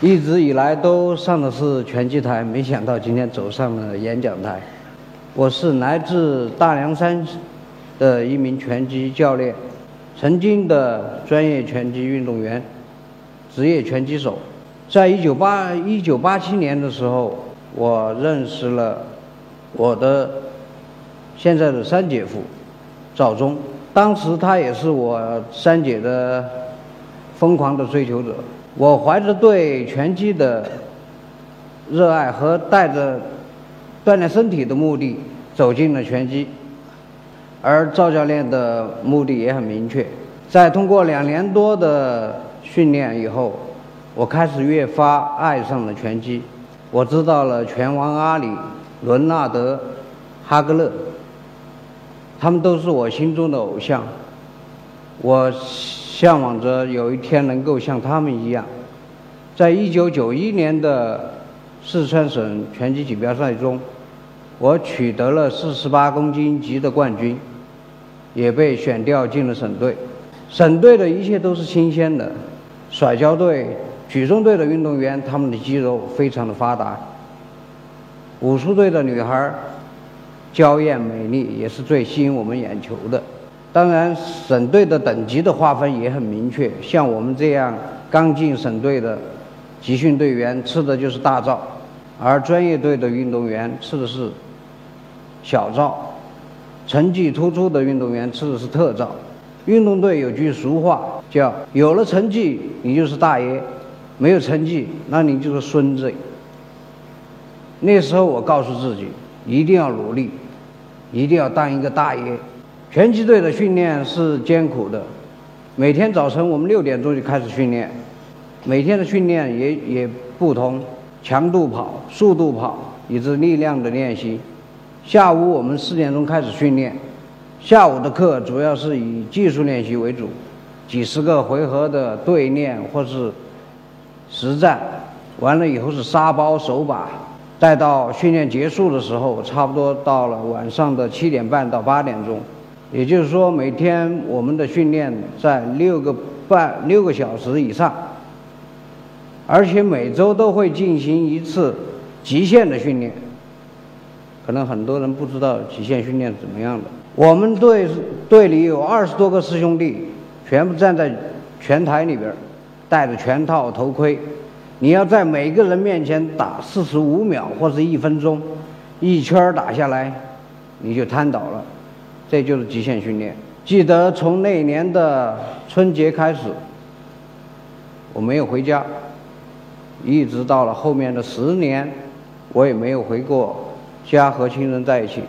一直以来都上的是拳击台，没想到今天走上了演讲台。我是来自大凉山的一名拳击教练，曾经的专业拳击运动员，职业拳击手。在一九八一九八七年的时候，我认识了我的现在的三姐夫赵忠。当时他也是我三姐的疯狂的追求者。我怀着对拳击的热爱和带着锻炼身体的目的走进了拳击，而赵教练的目的也很明确。在通过两年多的训练以后，我开始越发爱上了拳击。我知道了拳王阿里、伦纳德、哈格勒。他们都是我心中的偶像，我向往着有一天能够像他们一样，在一九九一年的四川省拳击锦标赛中，我取得了四十八公斤级的冠军，也被选调进了省队。省队的一切都是新鲜的，摔跤队、举重队的运动员，他们的肌肉非常的发达，武术队的女孩儿。娇艳美丽也是最吸引我们眼球的。当然，省队的等级的划分也很明确。像我们这样刚进省队的集训队员，吃的就是大灶；而专业队的运动员吃的是小灶。成绩突出的运动员吃的是特灶。运动队有句俗话叫“有了成绩你就是大爷，没有成绩那你就是孙子”。那时候我告诉自己。一定要努力，一定要当一个大爷。拳击队的训练是艰苦的，每天早晨我们六点钟就开始训练，每天的训练也也不同，强度跑、速度跑以及力量的练习。下午我们四点钟开始训练，下午的课主要是以技术练习为主，几十个回合的对练或是实战，完了以后是沙包、手把。待到训练结束的时候，差不多到了晚上的七点半到八点钟，也就是说，每天我们的训练在六个半六个小时以上，而且每周都会进行一次极限的训练。可能很多人不知道极限训练怎么样的。我们队队里有二十多个师兄弟，全部站在拳台里边，戴着拳套、头盔。你要在每个人面前打四十五秒或者一分钟，一圈打下来，你就瘫倒了，这就是极限训练。记得从那年的春节开始，我没有回家，一直到了后面的十年，我也没有回过家和亲人在一起。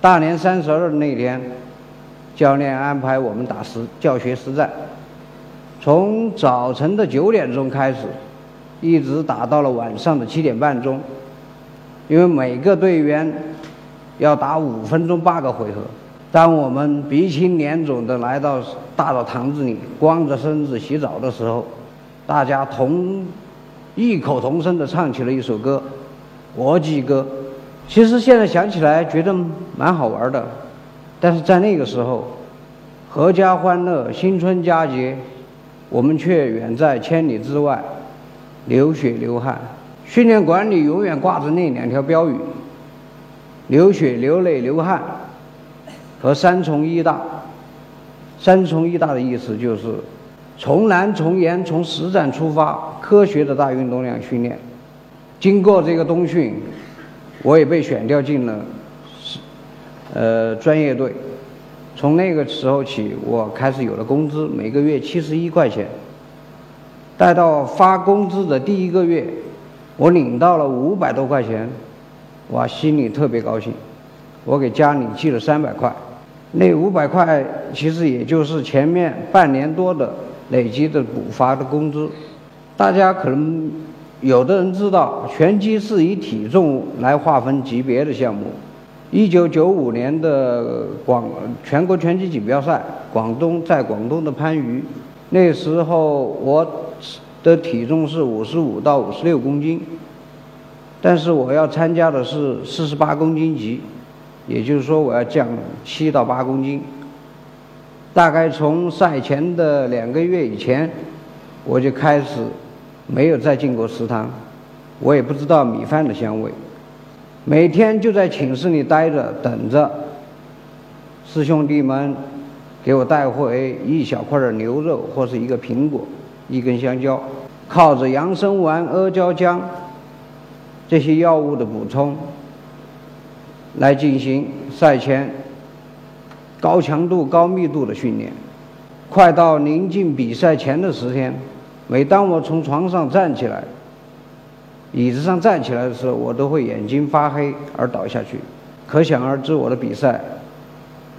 大年三十儿那天，教练安排我们打实教学实战，从早晨的九点钟开始。一直打到了晚上的七点半钟，因为每个队员要打五分钟八个回合。当我们鼻青脸肿的来到大澡堂子里，光着身子洗澡的时候，大家同异口同声的唱起了一首歌《国际歌》。其实现在想起来觉得蛮好玩的，但是在那个时候，阖家欢乐，新春佳节，我们却远在千里之外。流血流汗，训练馆里永远挂着那两条标语：流血流泪流汗和三重一大。三重一大的意思就是从难从严从实战出发，科学的大运动量训练。经过这个冬训，我也被选调进了呃专业队。从那个时候起，我开始有了工资，每个月七十一块钱。待到发工资的第一个月，我领到了五百多块钱，哇，心里特别高兴。我给家里寄了三百块，那五百块其实也就是前面半年多的累积的补发的工资。大家可能有的人知道，拳击是以体重来划分级别的项目。一九九五年的广全国拳击锦标赛，广东在广东的番禺，那时候我。的体重是五十五到五十六公斤，但是我要参加的是四十八公斤级，也就是说我要降七到八公斤。大概从赛前的两个月以前，我就开始没有再进过食堂，我也不知道米饭的香味，每天就在寝室里待着，等着师兄弟们给我带回一小块的牛肉或是一个苹果、一根香蕉，靠着养生丸、阿胶浆这些药物的补充。来进行赛前高强度、高密度的训练。快到临近比赛前的十天，每当我从床上站起来、椅子上站起来的时候，我都会眼睛发黑而倒下去。可想而知，我的比赛，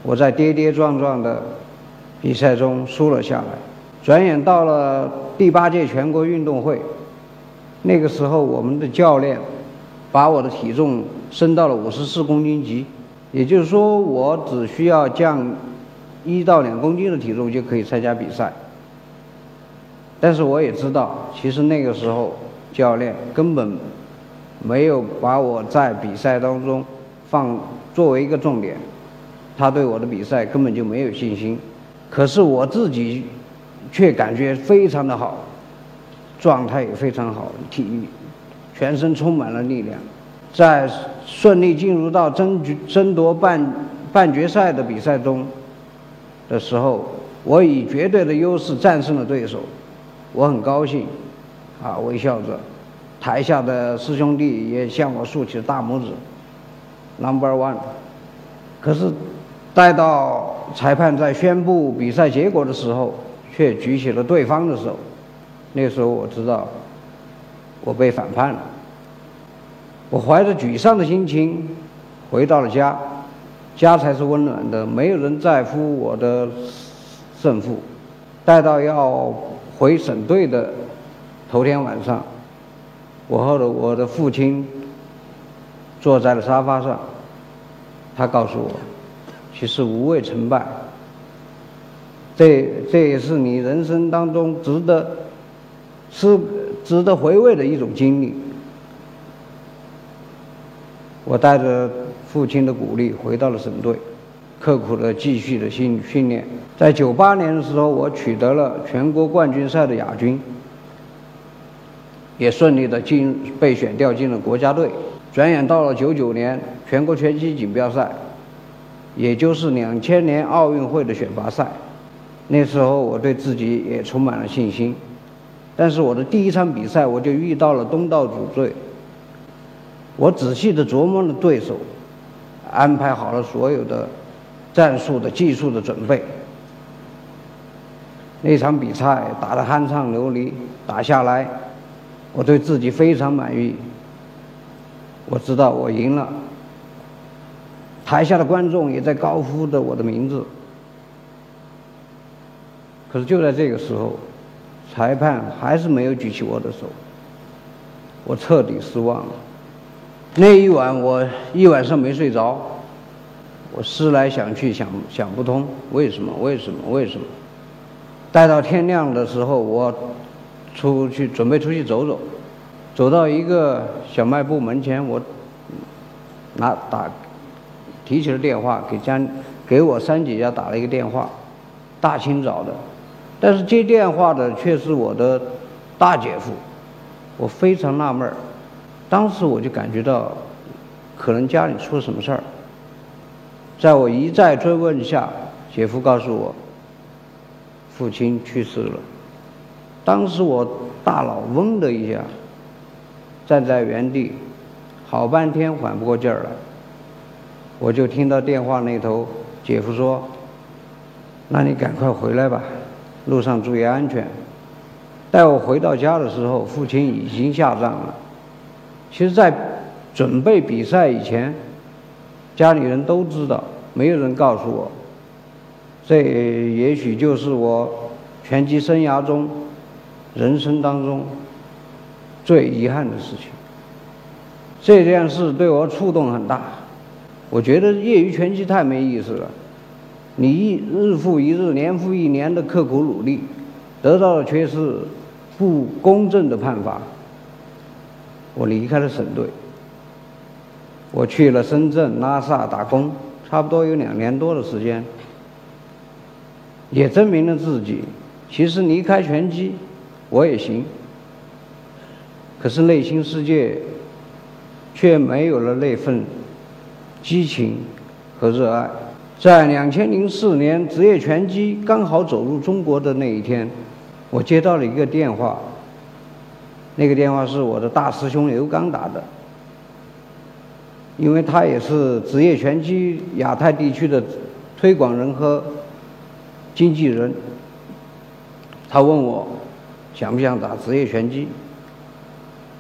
我在跌跌撞撞的比赛中输了下来。转眼到了第八届全国运动会，那个时候我们的教练。把我的体重升到了五十四公斤级，也就是说，我只需要降一到两公斤的体重就可以参加比赛。但是我也知道，其实那个时候教练根本没有把我在比赛当中放作为一个重点，他对我的比赛根本就没有信心。可是我自己却感觉非常的好，状态也非常好，体育。全身充满了力量，在顺利进入到争争夺半半决赛的比赛中的时候，我以绝对的优势战胜了对手，我很高兴，啊，微笑着，台下的师兄弟也向我竖起了大拇指，Number One。可是，待到裁判在宣布比赛结果的时候，却举起了对方的手，那时候我知道。我被反叛了，我怀着沮丧的心情回到了家，家才是温暖的，没有人在乎我的胜负。待到要回省队的头天晚上，我和我的父亲坐在了沙发上，他告诉我，其实无畏成败，这这也是你人生当中值得是。值得回味的一种经历。我带着父亲的鼓励回到了省队，刻苦的继续的训训练。在九八年的时候，我取得了全国冠军赛的亚军，也顺利的进被选调进了国家队。转眼到了九九年全国拳击锦标赛，也就是两千年奥运会的选拔赛。那时候我对自己也充满了信心。但是我的第一场比赛，我就遇到了东道主队。我仔细的琢磨了对手，安排好了所有的战术的技术的准备。那场比赛打得酣畅淋漓，打下来，我对自己非常满意。我知道我赢了，台下的观众也在高呼着我的名字。可是就在这个时候。裁判还是没有举起我的手，我彻底失望了。那一晚我一晚上没睡着，我思来想去想想不通，为什么？为什么？为什么？待到天亮的时候，我出去准备出去走走，走到一个小卖部门前，我拿打提起了电话，给家给我三姐家打了一个电话，大清早的。但是接电话的却是我的大姐夫，我非常纳闷儿。当时我就感觉到，可能家里出了什么事儿。在我一再追问下，姐夫告诉我，父亲去世了。当时我大脑嗡的一下，站在原地，好半天缓不过劲儿来。我就听到电话那头姐夫说：“那你赶快回来吧。”路上注意安全。待我回到家的时候，父亲已经下葬了。其实，在准备比赛以前，家里人都知道，没有人告诉我。这也许就是我拳击生涯中、人生当中最遗憾的事情。这件事对我触动很大。我觉得业余拳击太没意思了。你一日复一日、年复一年的刻苦努力，得到的却是不公正的判罚。我离开了省队，我去了深圳、拉萨打工，差不多有两年多的时间。也证明了自己。其实离开拳击，我也行。可是内心世界却没有了那份激情和热爱。在两千零四年职业拳击刚好走入中国的那一天，我接到了一个电话。那个电话是我的大师兄刘刚打的，因为他也是职业拳击亚太地区的推广人和经纪人。他问我想不想打职业拳击？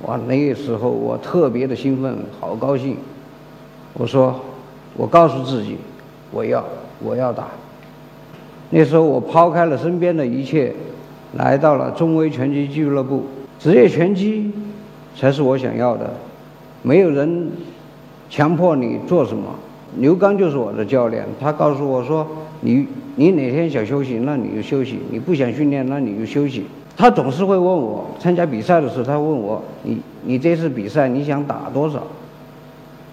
哇，那个时候我特别的兴奋，好高兴。我说，我告诉自己，我要，我要打。那时候我抛开了身边的一切，来到了中威拳击俱乐部。职业拳击才是我想要的，没有人强迫你做什么。刘刚就是我的教练，他告诉我说：“你你哪天想休息，那你就休息；你不想训练，那你就休息。”他总是会问我，参加比赛的时候，他问我：“你你这次比赛你想打多少？”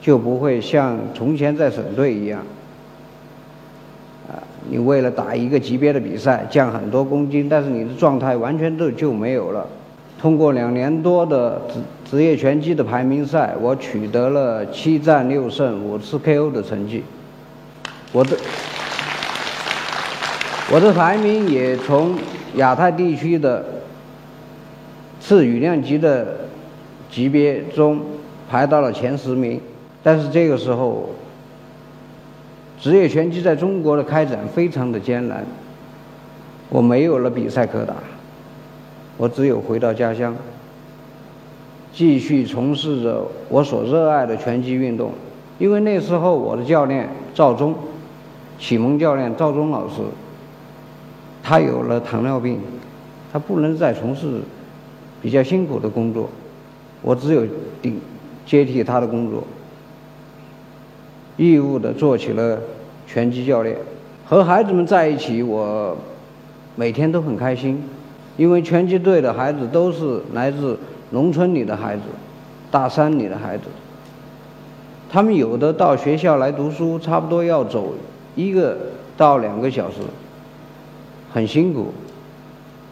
就不会像从前在省队一样，啊，你为了打一个级别的比赛降很多公斤，但是你的状态完全都就没有了。通过两年多的职职业拳击的排名赛，我取得了七战六胜五次 KO 的成绩。我的我的排名也从亚太地区的次羽量级的级别中排到了前十名。但是这个时候，职业拳击在中国的开展非常的艰难，我没有了比赛可打。我只有回到家乡，继续从事着我所热爱的拳击运动。因为那时候我的教练赵忠，启蒙教练赵忠老师，他有了糖尿病，他不能再从事比较辛苦的工作，我只有顶接替他的工作，义务的做起了拳击教练。和孩子们在一起，我每天都很开心。因为拳击队的孩子都是来自农村里的孩子，大山里的孩子，他们有的到学校来读书，差不多要走一个到两个小时，很辛苦。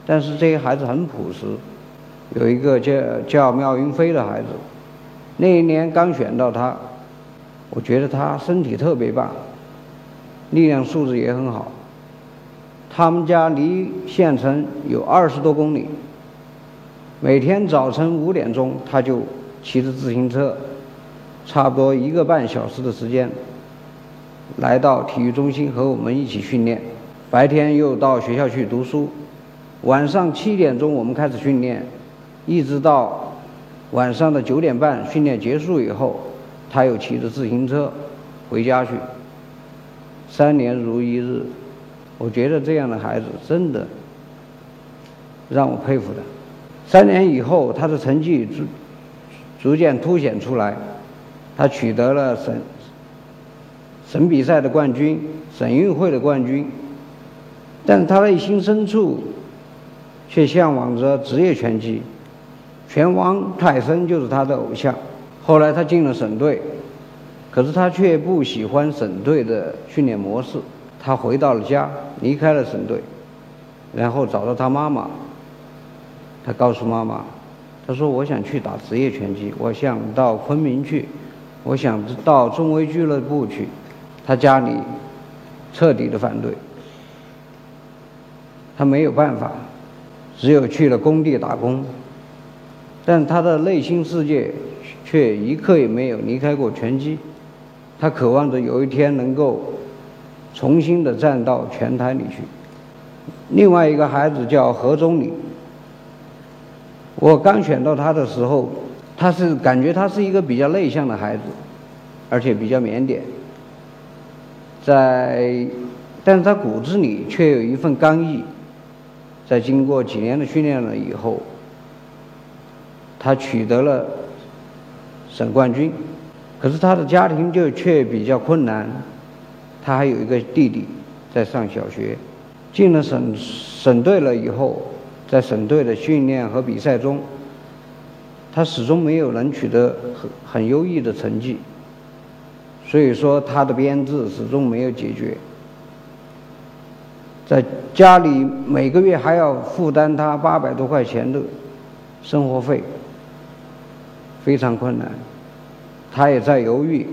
但是这些孩子很朴实，有一个叫叫苗云飞的孩子，那一年刚选到他，我觉得他身体特别棒，力量素质也很好。他们家离县城有二十多公里，每天早晨五点钟，他就骑着自行车，差不多一个半小时的时间，来到体育中心和我们一起训练。白天又到学校去读书，晚上七点钟我们开始训练，一直到晚上的九点半训练结束以后，他又骑着自行车回家去。三年如一日。我觉得这样的孩子真的让我佩服的。三年以后，他的成绩逐逐渐凸显出来，他取得了省省比赛的冠军、省运会的冠军。但是他内心深处却向往着职业拳击，拳王泰森就是他的偶像。后来他进了省队，可是他却不喜欢省队的训练模式。他回到了家，离开了省队，然后找到他妈妈。他告诉妈妈：“他说我想去打职业拳击，我想到昆明去，我想到中威俱乐部去。”他家里彻底的反对，他没有办法，只有去了工地打工。但他的内心世界却一刻也没有离开过拳击，他渴望着有一天能够。重新的站到拳台里去。另外一个孩子叫何忠礼，我刚选到他的时候，他是感觉他是一个比较内向的孩子，而且比较腼腆，在，但是他骨子里却有一份刚毅。在经过几年的训练了以后，他取得了省冠军，可是他的家庭就却比较困难。他还有一个弟弟在上小学，进了省省队了以后，在省队的训练和比赛中，他始终没有能取得很很优异的成绩，所以说他的编制始终没有解决。在家里每个月还要负担他八百多块钱的生活费，非常困难。他也在犹豫，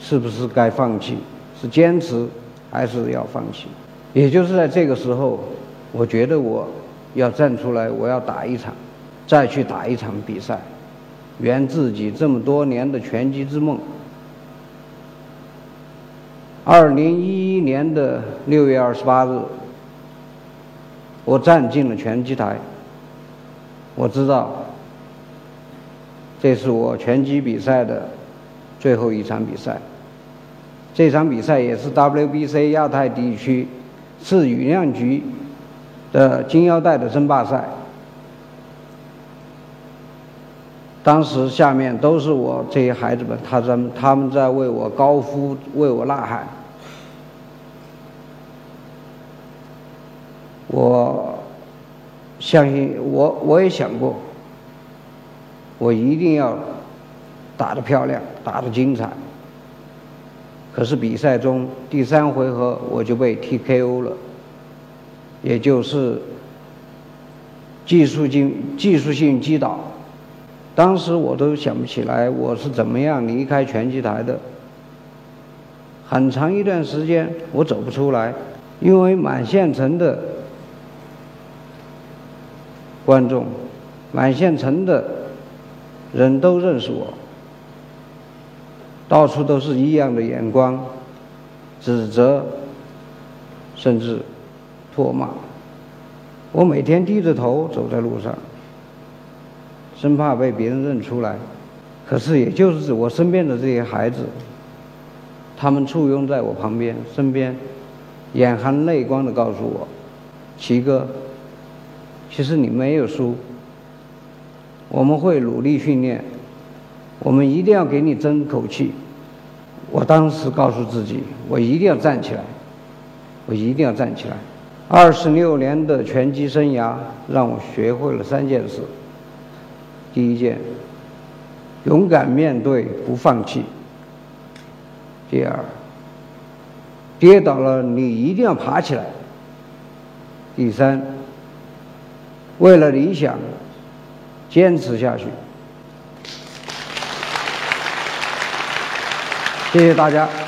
是不是该放弃，是坚持还是要放弃？也就是在这个时候，我觉得我要站出来，我要打一场，再去打一场比赛，圆自己这么多年的拳击之梦。二零一一年的六月二十八日，我站进了拳击台。我知道，这是我拳击比赛的最后一场比赛。这场比赛也是 WBC 亚太地区次羽量级的金腰带的争霸赛。当时下面都是我这些孩子们，他在他们在为我高呼，为我呐喊。我相信，我我也想过，我一定要打得漂亮，打得精彩。可是比赛中第三回合我就被 TKO 了，也就是技术性技术性击倒。当时我都想不起来我是怎么样离开拳击台的。很长一段时间我走不出来，因为满县城的。观众，满县城的人都认识我，到处都是异样的眼光，指责，甚至唾骂。我每天低着头走在路上，生怕被别人认出来。可是，也就是我身边的这些孩子，他们簇拥在我旁边、身边，眼含泪光的告诉我：“齐哥。”其实你没有输，我们会努力训练，我们一定要给你争口气。我当时告诉自己，我一定要站起来，我一定要站起来。二十六年的拳击生涯让我学会了三件事：第一件，勇敢面对，不放弃；第二，跌倒了你一定要爬起来；第三。为了理想，坚持下去。谢谢大家。